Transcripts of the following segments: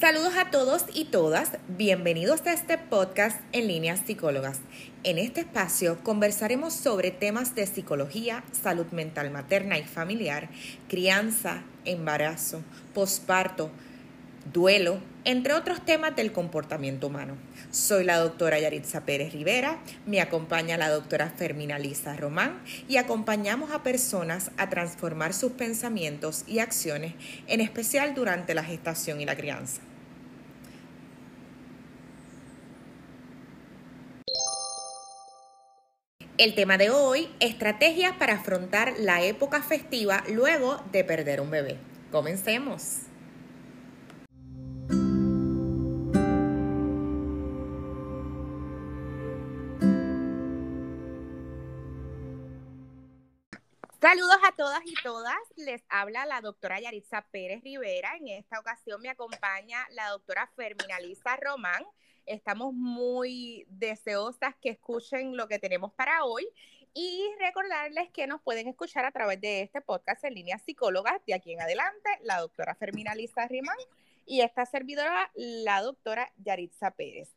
Saludos a todos y todas, bienvenidos a este podcast en líneas psicólogas. En este espacio conversaremos sobre temas de psicología, salud mental materna y familiar, crianza, embarazo, posparto, duelo, entre otros temas del comportamiento humano. Soy la doctora Yaritza Pérez Rivera, me acompaña la doctora Fermina Lisa Román y acompañamos a personas a transformar sus pensamientos y acciones, en especial durante la gestación y la crianza. El tema de hoy, estrategias para afrontar la época festiva luego de perder un bebé. Comencemos. Saludos a todas y todas. Les habla la doctora Yaritza Pérez Rivera. En esta ocasión me acompaña la doctora Fermina Lisa Román. Estamos muy deseosas que escuchen lo que tenemos para hoy y recordarles que nos pueden escuchar a través de este podcast en línea psicólogas de aquí en adelante, la doctora Fermina Lisa Román y esta servidora, la doctora Yaritza Pérez.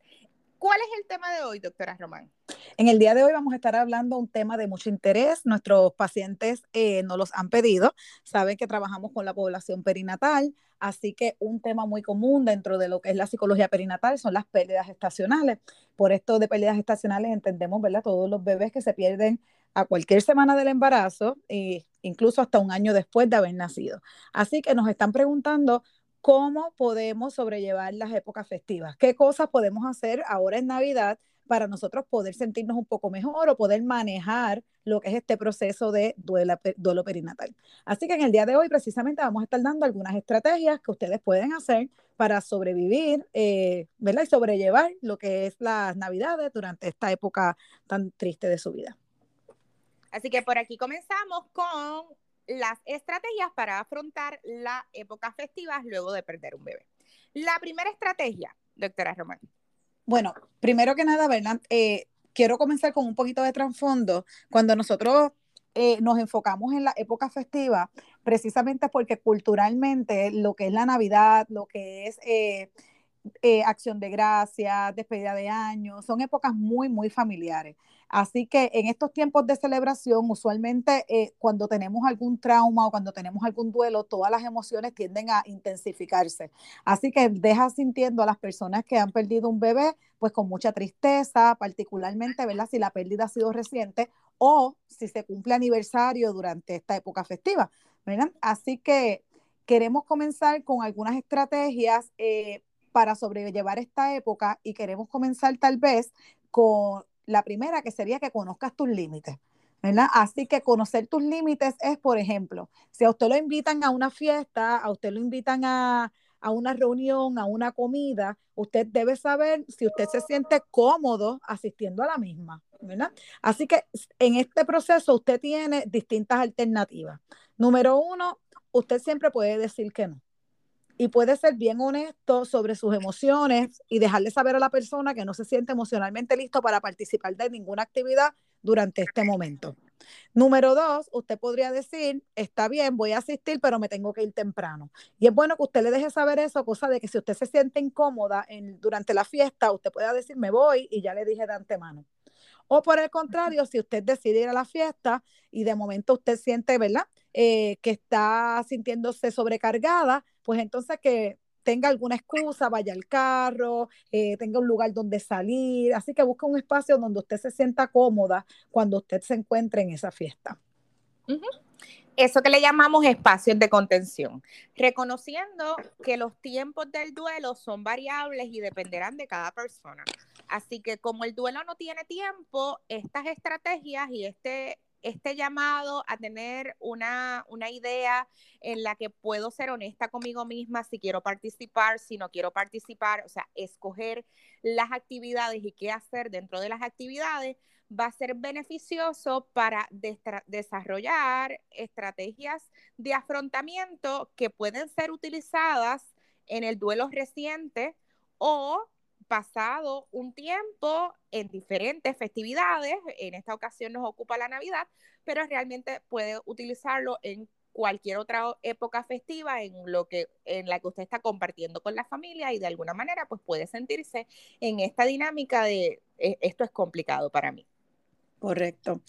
¿Cuál es el tema de hoy, doctora Román? En el día de hoy vamos a estar hablando un tema de mucho interés. Nuestros pacientes eh, nos los han pedido. Saben que trabajamos con la población perinatal, así que un tema muy común dentro de lo que es la psicología perinatal son las pérdidas estacionales. Por esto de pérdidas estacionales entendemos, ¿verdad? Todos los bebés que se pierden a cualquier semana del embarazo e incluso hasta un año después de haber nacido. Así que nos están preguntando cómo podemos sobrellevar las épocas festivas, qué cosas podemos hacer ahora en Navidad para nosotros poder sentirnos un poco mejor o poder manejar lo que es este proceso de duelo, perinatal. Así que en el día de hoy precisamente vamos a estar dando algunas estrategias que ustedes pueden hacer para sobrevivir, eh, ¿verdad? Y sobrellevar lo que es las navidades durante esta época tan triste de su vida. Así que por aquí comenzamos con las estrategias para afrontar la época festiva luego de perder un bebé. La primera estrategia, doctora Román. Bueno, primero que nada, ¿verdad? Eh, quiero comenzar con un poquito de trasfondo. Cuando nosotros eh, nos enfocamos en la época festiva, precisamente porque culturalmente lo que es la Navidad, lo que es eh, acción de gracias, despedida de año, son épocas muy, muy familiares. Así que en estos tiempos de celebración, usualmente eh, cuando tenemos algún trauma o cuando tenemos algún duelo, todas las emociones tienden a intensificarse. Así que deja sintiendo a las personas que han perdido un bebé, pues con mucha tristeza, particularmente, ¿verdad? Si la pérdida ha sido reciente o si se cumple aniversario durante esta época festiva, ¿verdad? Así que queremos comenzar con algunas estrategias eh, para sobrellevar esta época y queremos comenzar tal vez con la primera que sería que conozcas tus límites. ¿verdad? Así que conocer tus límites es, por ejemplo, si a usted lo invitan a una fiesta, a usted lo invitan a, a una reunión, a una comida, usted debe saber si usted se siente cómodo asistiendo a la misma, ¿verdad? Así que en este proceso usted tiene distintas alternativas. Número uno, usted siempre puede decir que no y puede ser bien honesto sobre sus emociones y dejarle saber a la persona que no se siente emocionalmente listo para participar de ninguna actividad durante este momento. Número dos, usted podría decir, está bien, voy a asistir, pero me tengo que ir temprano. Y es bueno que usted le deje saber eso, cosa de que si usted se siente incómoda durante la fiesta, usted pueda decir, me voy y ya le dije de antemano. O por el contrario, si usted decide ir a la fiesta y de momento usted siente, ¿verdad? Eh, que está sintiéndose sobrecargada, pues entonces que tenga alguna excusa, vaya al carro, eh, tenga un lugar donde salir, así que busque un espacio donde usted se sienta cómoda cuando usted se encuentre en esa fiesta. Eso que le llamamos espacios de contención, reconociendo que los tiempos del duelo son variables y dependerán de cada persona. Así que como el duelo no tiene tiempo, estas estrategias y este este llamado a tener una, una, idea en la que puedo ser honesta conmigo misma si quiero participar, si no quiero participar, o sea, escoger las actividades y qué hacer dentro de las actividades, va a ser beneficioso para desarrollar estrategias de afrontamiento que pueden ser utilizadas en el duelo reciente o pasado un tiempo en diferentes festividades, en esta ocasión nos ocupa la Navidad, pero realmente puede utilizarlo en cualquier otra época festiva en lo que en la que usted está compartiendo con la familia y de alguna manera pues puede sentirse en esta dinámica de e, esto es complicado para mí. Correcto.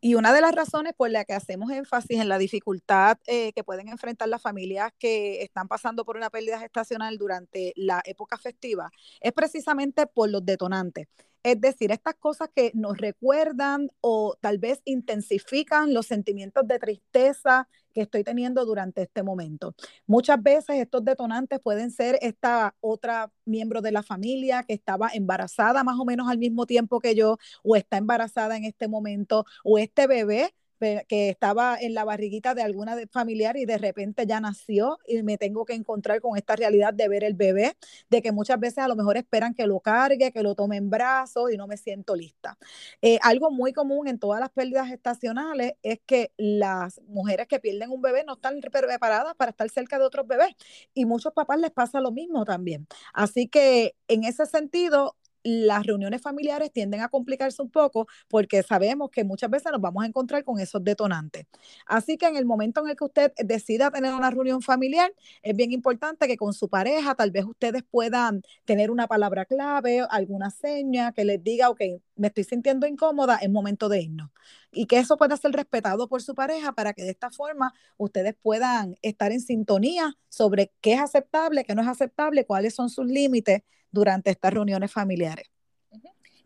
Y una de las razones por la que hacemos énfasis en la dificultad eh, que pueden enfrentar las familias que están pasando por una pérdida gestacional durante la época festiva es precisamente por los detonantes. Es decir, estas cosas que nos recuerdan o tal vez intensifican los sentimientos de tristeza que estoy teniendo durante este momento. Muchas veces estos detonantes pueden ser esta otra miembro de la familia que estaba embarazada más o menos al mismo tiempo que yo o está embarazada en este momento o este bebé que estaba en la barriguita de alguna familiar y de repente ya nació y me tengo que encontrar con esta realidad de ver el bebé, de que muchas veces a lo mejor esperan que lo cargue, que lo tome en brazos y no me siento lista. Eh, algo muy común en todas las pérdidas estacionales es que las mujeres que pierden un bebé no están preparadas para estar cerca de otros bebés y muchos papás les pasa lo mismo también. Así que en ese sentido, las reuniones familiares tienden a complicarse un poco porque sabemos que muchas veces nos vamos a encontrar con esos detonantes. Así que en el momento en el que usted decida tener una reunión familiar, es bien importante que con su pareja tal vez ustedes puedan tener una palabra clave, alguna seña que les diga, ok, me estoy sintiendo incómoda, es momento de irnos. Y que eso pueda ser respetado por su pareja para que de esta forma ustedes puedan estar en sintonía sobre qué es aceptable, qué no es aceptable, cuáles son sus límites durante estas reuniones familiares.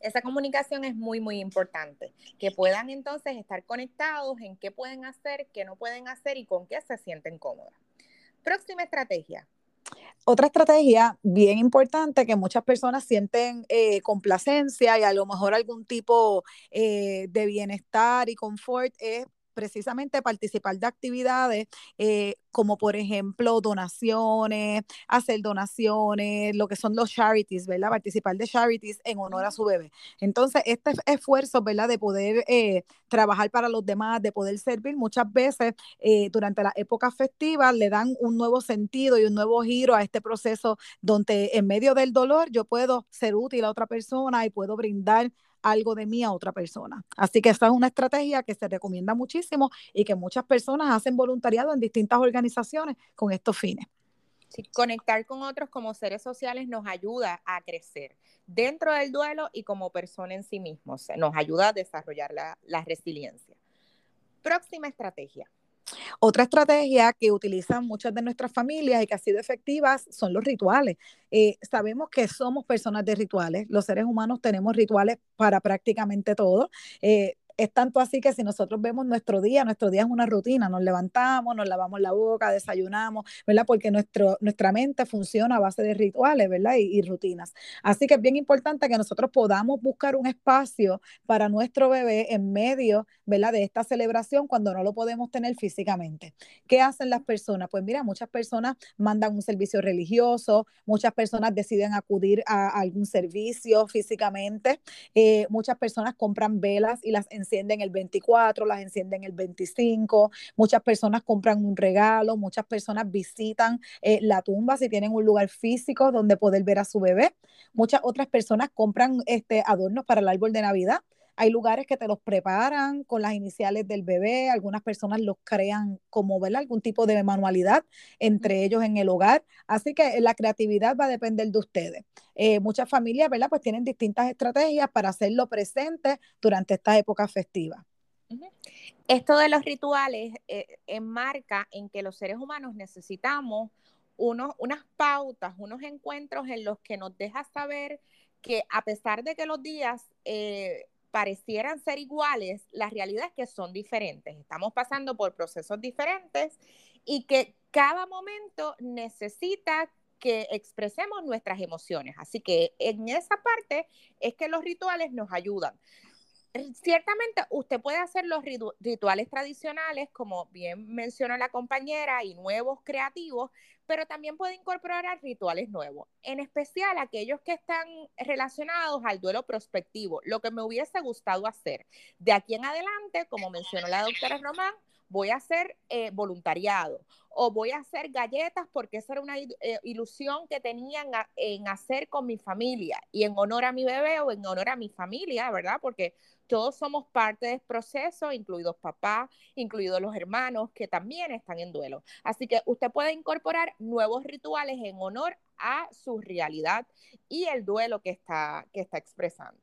Esa comunicación es muy, muy importante. Que puedan entonces estar conectados en qué pueden hacer, qué no pueden hacer y con qué se sienten cómodas. Próxima estrategia. Otra estrategia bien importante que muchas personas sienten eh, complacencia y a lo mejor algún tipo eh, de bienestar y confort es precisamente participar de actividades eh, como por ejemplo donaciones, hacer donaciones, lo que son los charities, ¿verdad? Participar de charities en honor a su bebé. Entonces, este esfuerzo, ¿verdad? De poder eh, trabajar para los demás, de poder servir, muchas veces eh, durante la época festiva le dan un nuevo sentido y un nuevo giro a este proceso donde en medio del dolor yo puedo ser útil a otra persona y puedo brindar algo de mí a otra persona. Así que esa es una estrategia que se recomienda muchísimo y que muchas personas hacen voluntariado en distintas organizaciones con estos fines. Conectar con otros como seres sociales nos ayuda a crecer dentro del duelo y como persona en sí mismo. nos ayuda a desarrollar la, la resiliencia. Próxima estrategia. Otra estrategia que utilizan muchas de nuestras familias y que ha sido efectiva son los rituales. Eh, sabemos que somos personas de rituales, los seres humanos tenemos rituales para prácticamente todo. Eh, es tanto así que si nosotros vemos nuestro día, nuestro día es una rutina, nos levantamos, nos lavamos la boca, desayunamos, ¿verdad? Porque nuestro, nuestra mente funciona a base de rituales, ¿verdad? Y, rutinas. Así que es bien importante que nosotros podamos buscar un espacio para nuestro bebé en medio, ¿verdad? De esta celebración cuando no lo podemos tener físicamente. ¿Qué hacen las personas? Pues mira, muchas personas mandan un servicio religioso, muchas personas deciden acudir a, algún servicio físicamente, eh, muchas personas compran velas y las encienden el 24, las encienden el 25, muchas personas compran un regalo, muchas personas visitan eh, la tumba si tienen un lugar físico donde poder ver a su bebé, muchas otras personas compran este, adornos para el árbol de Navidad. Hay lugares que te los preparan con las iniciales del bebé, algunas personas los crean como ¿verdad? algún tipo de manualidad entre ellos en el hogar. Así que la creatividad va a depender de ustedes. Eh, muchas familias ¿verdad? pues tienen distintas estrategias para hacerlo presente durante esta época festiva. Esto de los rituales eh, enmarca en que los seres humanos necesitamos unos, unas pautas, unos encuentros en los que nos deja saber que a pesar de que los días eh, parecieran ser iguales, la realidad es que son diferentes. Estamos pasando por procesos diferentes y que cada momento necesita que expresemos nuestras emociones. Así que en esa parte es que los rituales nos ayudan. Ciertamente usted puede hacer los rituales tradicionales, como bien mencionó la compañera, y nuevos creativos, pero también puede incorporar rituales nuevos, en especial aquellos que están relacionados al duelo prospectivo, lo que me hubiese gustado hacer. De aquí en adelante, como mencionó la doctora Román, voy a hacer eh, voluntariado o voy a hacer galletas porque esa era una eh, ilusión que tenían en hacer con mi familia y en honor a mi bebé o en honor a mi familia, ¿verdad? Porque todos somos parte del proceso, incluidos papá, incluidos los hermanos que también están en duelo. Así que usted puede incorporar nuevos rituales en honor a su realidad y el duelo que está, que está expresando.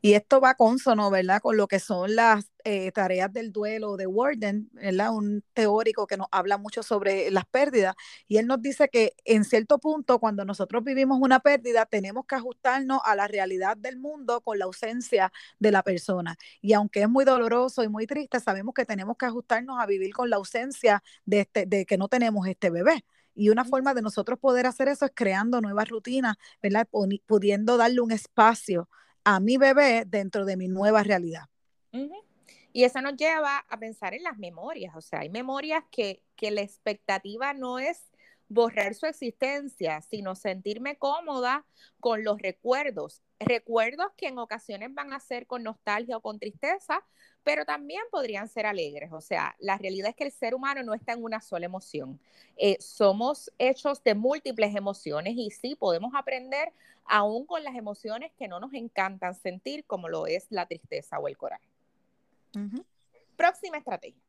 Y esto va consono, ¿verdad? Con lo que son las eh, tareas del duelo de Warden, ¿verdad? Un teórico que nos habla mucho sobre las pérdidas. Y él nos dice que en cierto punto, cuando nosotros vivimos una pérdida, tenemos que ajustarnos a la realidad del mundo con la ausencia de la persona. Y aunque es muy doloroso y muy triste, sabemos que tenemos que ajustarnos a vivir con la ausencia de, este, de que no tenemos este bebé. Y una forma de nosotros poder hacer eso es creando nuevas rutinas, ¿verdad? Pudiendo darle un espacio a mi bebé dentro de mi nueva realidad. Y eso nos lleva a pensar en las memorias, o sea, hay memorias que, que la expectativa no es borrar su existencia, sino sentirme cómoda con los recuerdos. Recuerdos que en ocasiones van a ser con nostalgia o con tristeza, pero también podrían ser alegres. O sea, la realidad es que el ser humano no está en una sola emoción. Eh, somos hechos de múltiples emociones y sí podemos aprender aún con las emociones que no nos encantan sentir, como lo es la tristeza o el coraje. Próxima estrategia.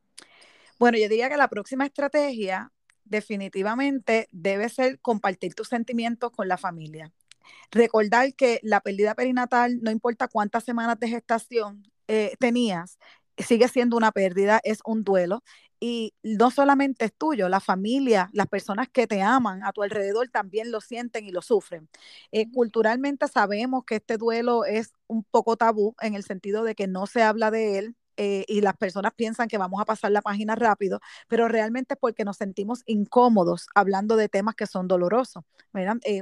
Bueno, yo diría que la próxima estrategia definitivamente debe ser compartir tus sentimientos con la familia. Recordar que la pérdida perinatal, no importa cuántas semanas de gestación eh, tenías, sigue siendo una pérdida, es un duelo. Y no solamente es tuyo, la familia, las personas que te aman a tu alrededor también lo sienten y lo sufren. Eh, culturalmente sabemos que este duelo es un poco tabú en el sentido de que no se habla de él, eh, y las personas piensan que vamos a pasar la página rápido, pero realmente es porque nos sentimos incómodos hablando de temas que son dolorosos.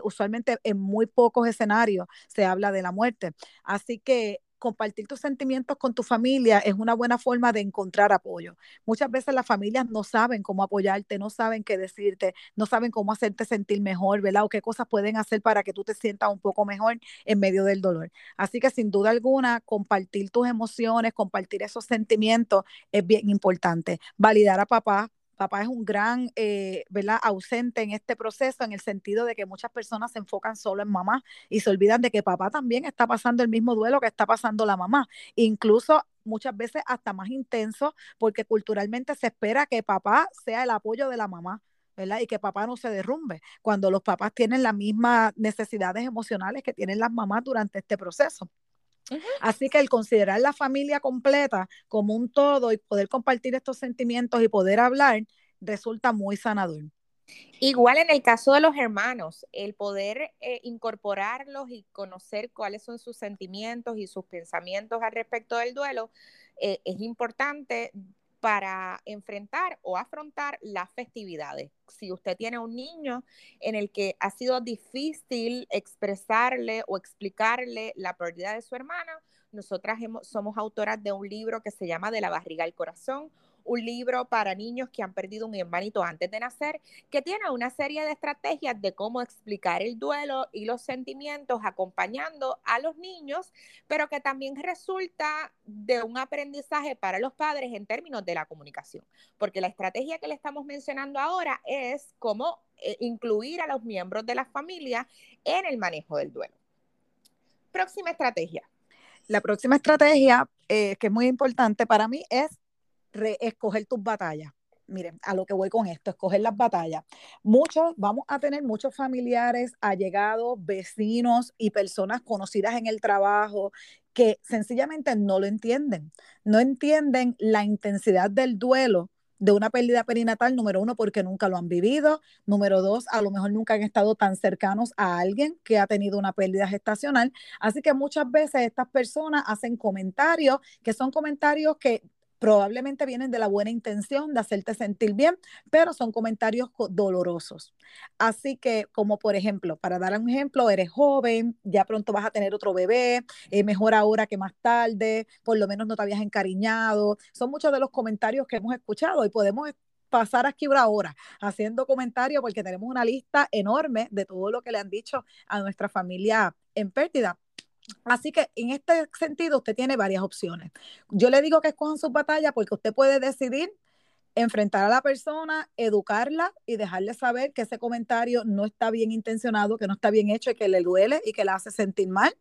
usualmente en muy pocos escenarios se habla de la muerte. Así que compartir tus sentimientos con tu familia es una buena forma de encontrar apoyo. Muchas veces las familias no saben cómo apoyarte, no saben qué decirte, no saben cómo hacerte sentir mejor, ¿verdad? O qué cosas pueden hacer para que tú te sientas un poco mejor en medio del dolor. Así que sin duda alguna, compartir tus emociones, compartir esos sentimientos es bien importante. Validar a papá, papá es un gran, eh, ¿verdad?, ausente en este proceso en el sentido de que muchas personas se enfocan solo en mamá y se olvidan de que papá también está pasando el mismo duelo que está pasando la mamá. Incluso muchas veces hasta más intenso porque culturalmente se espera que papá sea el apoyo de la mamá. ¿verdad? Y que papá no se derrumbe cuando los papás tienen las mismas necesidades emocionales que tienen las mamás durante este proceso. Así que el considerar la familia completa como un todo y poder compartir estos sentimientos y poder hablar resulta muy sanador. Igual en el caso de los hermanos, el poder eh, incorporarlos y conocer cuáles son sus sentimientos y sus pensamientos al respecto del duelo eh, es importante para enfrentar o afrontar las festividades. Si usted tiene un niño en el que ha sido difícil expresarle o explicarle la pérdida de su hermano, nosotras somos autoras de un libro que se llama De la barriga al corazón, un libro para niños que han perdido un hermanito antes de nacer, que tiene una serie de estrategias de cómo explicar el duelo y los sentimientos acompañando a los niños, pero que también resulta de un aprendizaje para los padres en términos de la comunicación, porque la estrategia que le estamos mencionando ahora es cómo eh, incluir a los miembros de la familia en el manejo del duelo. Próxima estrategia. La próxima estrategia, eh, que es muy importante para mí, es escoger tus batallas. Miren, a lo que voy con esto, escoger las batallas. Muchos, vamos a tener muchos familiares, allegados, vecinos y personas conocidas en el trabajo que sencillamente no lo entienden. No entienden la intensidad del duelo de una pérdida perinatal, número uno, porque nunca lo han vivido, número dos, a lo mejor nunca han estado tan cercanos a alguien que ha tenido una pérdida gestacional. Así que muchas veces estas personas hacen comentarios que son comentarios que probablemente vienen de la buena intención de hacerte sentir bien, pero son comentarios dolorosos. Así que, como por ejemplo, para dar un ejemplo, eres joven, ya pronto vas a tener otro bebé, es mejor ahora que más tarde, por lo menos no te habías encariñado. Son muchos de los comentarios que hemos escuchado y podemos pasar aquí una hora haciendo comentarios porque tenemos una lista enorme de todo lo que le han dicho a nuestra familia en pérdida. Así que en este sentido usted tiene varias opciones. Yo le digo que escojan sus batallas porque usted puede decidir enfrentar a la persona, educarla y dejarle saber que ese comentario no está bien intencionado, que no está bien hecho y que le duele y que la hace sentir mal.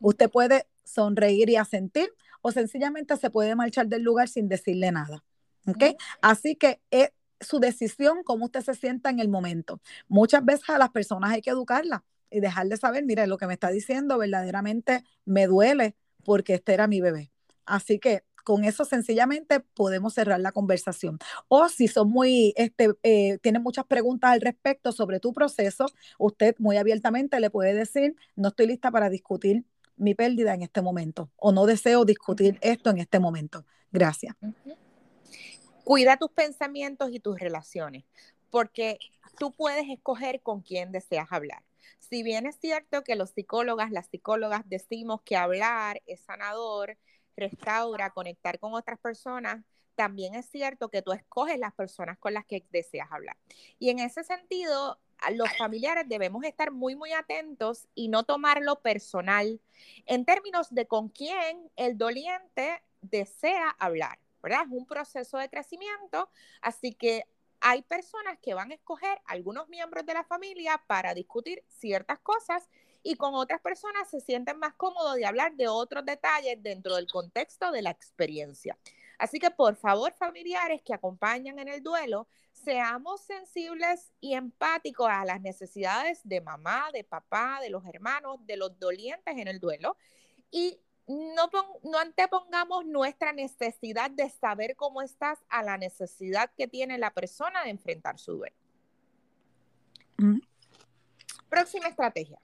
Usted puede sonreír y asentir o sencillamente se puede marchar del lugar sin decirle nada. ¿Ok? Así que es su decisión cómo usted se sienta en el momento. Muchas veces a las personas hay que educarlas y dejarle saber, mire, lo que me está diciendo verdaderamente me duele porque este era mi bebé. Así que con eso sencillamente podemos cerrar la conversación. O si son muy, este, eh, tienen muchas preguntas al respecto sobre tu proceso, usted muy abiertamente le puede decir, no estoy lista para discutir mi pérdida en este momento o no deseo discutir esto en este momento. Gracias. Cuida tus pensamientos y tus relaciones, porque tú puedes escoger con quién deseas hablar. Si bien es cierto que los psicólogas, las psicólogas decimos que hablar es sanador, restaura, conectar con otras personas, también es cierto que tú escoges las personas con las que deseas hablar. Y en ese sentido, los familiares debemos estar muy, muy atentos y no tomarlo personal en términos de con quién el doliente desea hablar, ¿verdad? Es un proceso de crecimiento, así que hay personas que van a escoger algunos miembros de la familia para discutir ciertas cosas y con otras personas se sienten más cómodos de hablar de otros detalles dentro del contexto de la experiencia. Así que por favor, familiares que acompañan en el duelo, seamos sensibles y empáticos a las necesidades de mamá, de papá, de los hermanos, de los dolientes en el duelo y no, no antepongamos nuestra necesidad de saber cómo estás a la necesidad que tiene la persona de enfrentar su duelo. Mm. Próxima estrategia.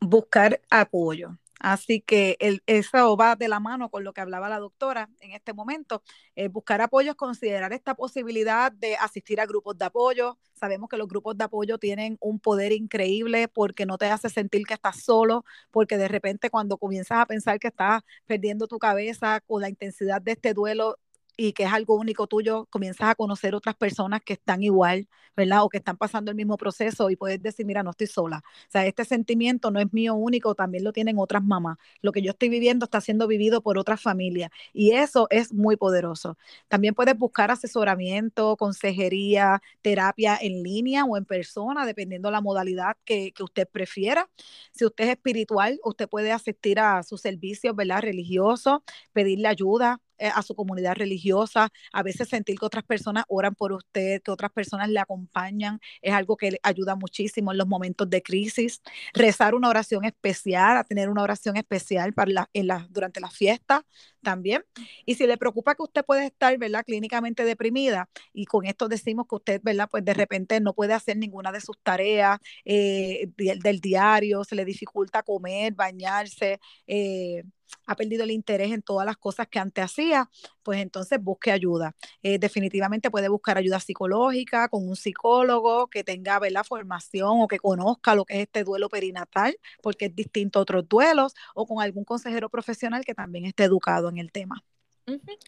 Buscar apoyo. Así que el, eso va de la mano con lo que hablaba la doctora en este momento. Eh, buscar apoyo es considerar esta posibilidad de asistir a grupos de apoyo. Sabemos que los grupos de apoyo tienen un poder increíble porque no te hace sentir que estás solo, porque de repente cuando comienzas a pensar que estás perdiendo tu cabeza con la intensidad de este duelo, y que es algo único tuyo, comienzas a conocer otras personas que están igual, ¿verdad? O que están pasando el mismo proceso y puedes decir, mira, no estoy sola. O sea, este sentimiento no es mío único, también lo tienen otras mamás. Lo que yo estoy viviendo está siendo vivido por otras familias y eso es muy poderoso. También puedes buscar asesoramiento, consejería, terapia en línea o en persona, dependiendo la modalidad que, que usted prefiera. Si usted es espiritual, usted puede asistir a sus servicios, ¿verdad? Religiosos, pedirle ayuda, a su comunidad religiosa, a veces sentir que otras personas oran por usted, que otras personas le acompañan, es algo que le ayuda muchísimo en los momentos de crisis. Rezar una oración especial, a tener una oración especial para la, en la, durante la fiesta también. Y si le preocupa que usted puede estar, ¿verdad?, clínicamente deprimida, y con esto decimos que usted, ¿verdad?, pues de repente no puede hacer ninguna de sus tareas eh, del, diario, se le dificulta comer, bañarse, eh, ha perdido el interés en todas las cosas que antes hacía, pues entonces busque ayuda. Eh, definitivamente puede buscar ayuda psicológica con un psicólogo que tenga la formación o que conozca lo que es este duelo perinatal, porque es distinto a otros duelos, o con algún consejero profesional que también esté educado en el tema.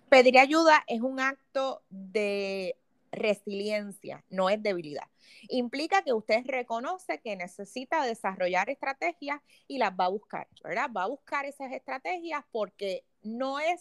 Pedir ayuda es un acto de resiliencia, no es debilidad. Implica que usted reconoce que necesita desarrollar estrategias y las va a buscar, ¿verdad? Va a buscar esas estrategias porque no es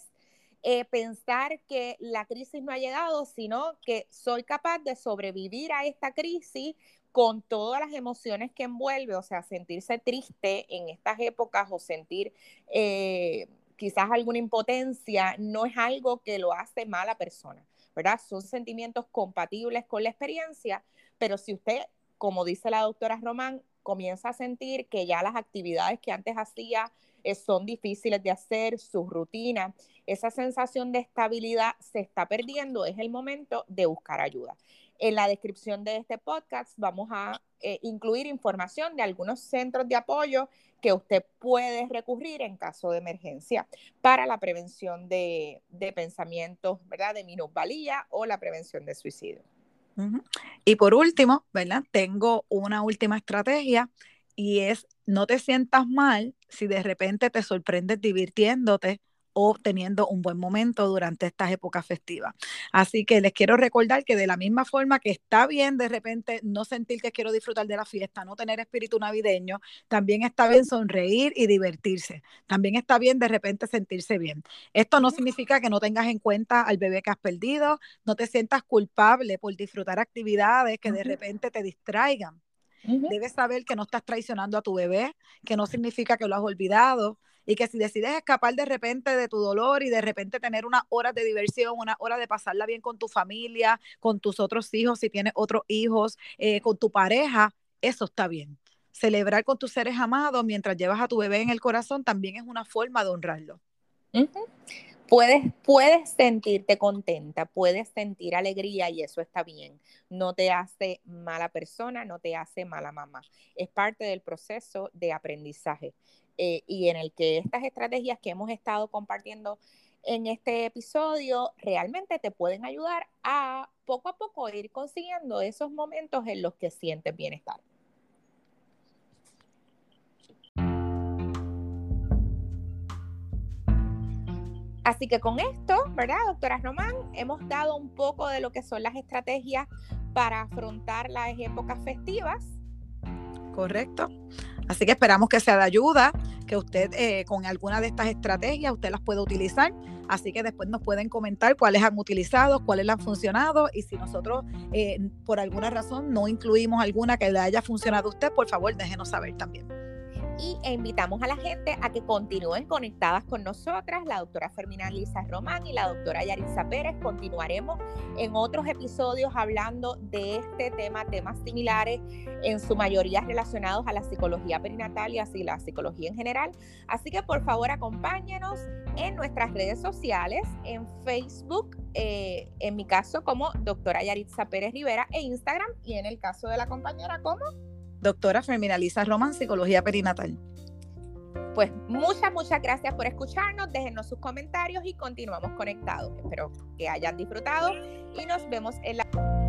eh, pensar que la crisis no ha llegado, sino que soy capaz de sobrevivir a esta crisis con todas las emociones que envuelve, o sea, sentirse triste en estas épocas o sentir eh, quizás alguna impotencia, no es algo que lo hace mala persona. ¿verdad? Son sentimientos compatibles con la experiencia, pero si usted, como dice la doctora Román, comienza a sentir que ya las actividades que antes hacía son difíciles de hacer, su rutina, esa sensación de estabilidad se está perdiendo, es el momento de buscar ayuda. En la descripción de este podcast vamos a eh, incluir información de algunos centros de apoyo que usted puede recurrir en caso de emergencia para la prevención de, pensamientos, ¿verdad? De minusvalía o la prevención de suicidio. Y por último, ¿verdad? Tengo una última estrategia y es no te sientas mal si de repente te sorprendes divirtiéndote o teniendo un buen momento durante estas épocas festivas. Así que les quiero recordar que de la misma forma que está bien de repente no sentir que quiero disfrutar de la fiesta, no tener espíritu navideño, también está bien sonreír y divertirse. También está bien de repente sentirse bien. Esto no significa que no tengas en cuenta al bebé que has perdido, no te sientas culpable por disfrutar actividades que de repente te distraigan. Debes saber que no estás traicionando a tu bebé, que no significa que lo has olvidado y que si decides escapar de repente de tu dolor y de repente tener unas horas de diversión, una hora de pasarla bien con tu familia, con tus otros hijos, si tienes otros hijos, eh, con tu pareja, eso está bien. Celebrar con tus seres amados mientras llevas a tu bebé en el corazón también es una forma de honrarlo. Puedes, puedes sentirte contenta, puedes sentir alegría y eso está bien. No te hace mala persona, no te hace mala mamá. Es parte del proceso de aprendizaje eh, y en el que estas estrategias que hemos estado compartiendo en este episodio realmente te pueden ayudar a poco a poco ir consiguiendo esos momentos en los que sientes bienestar. Así que con esto, ¿verdad, doctora Román? Hemos dado un poco de lo que son las estrategias para afrontar las épocas festivas. Correcto. Así que esperamos que sea de ayuda, que usted eh, con alguna de estas estrategias usted las pueda utilizar. Así que después nos pueden comentar cuáles han utilizado, cuáles han funcionado y si nosotros eh, por alguna razón no incluimos alguna que le haya funcionado a usted, por favor déjenos saber también y invitamos a la gente a que continúen conectadas con nosotras, la doctora Fermina Lisa Román y la doctora Yarisa Pérez. Continuaremos en otros episodios hablando de este tema, temas similares, en su mayoría relacionados a la psicología perinatal y así la psicología en general. Así que por favor acompáñenos en nuestras redes sociales, en Facebook, eh, en mi caso como doctora Yaritza Pérez Rivera e Instagram y en el caso de la compañera como doctora Feminaliza Roman, Psicología Perinatal. Pues muchas, muchas gracias por escucharnos. Déjenos sus comentarios y continuamos conectados. Espero que hayan disfrutado y nos vemos en la...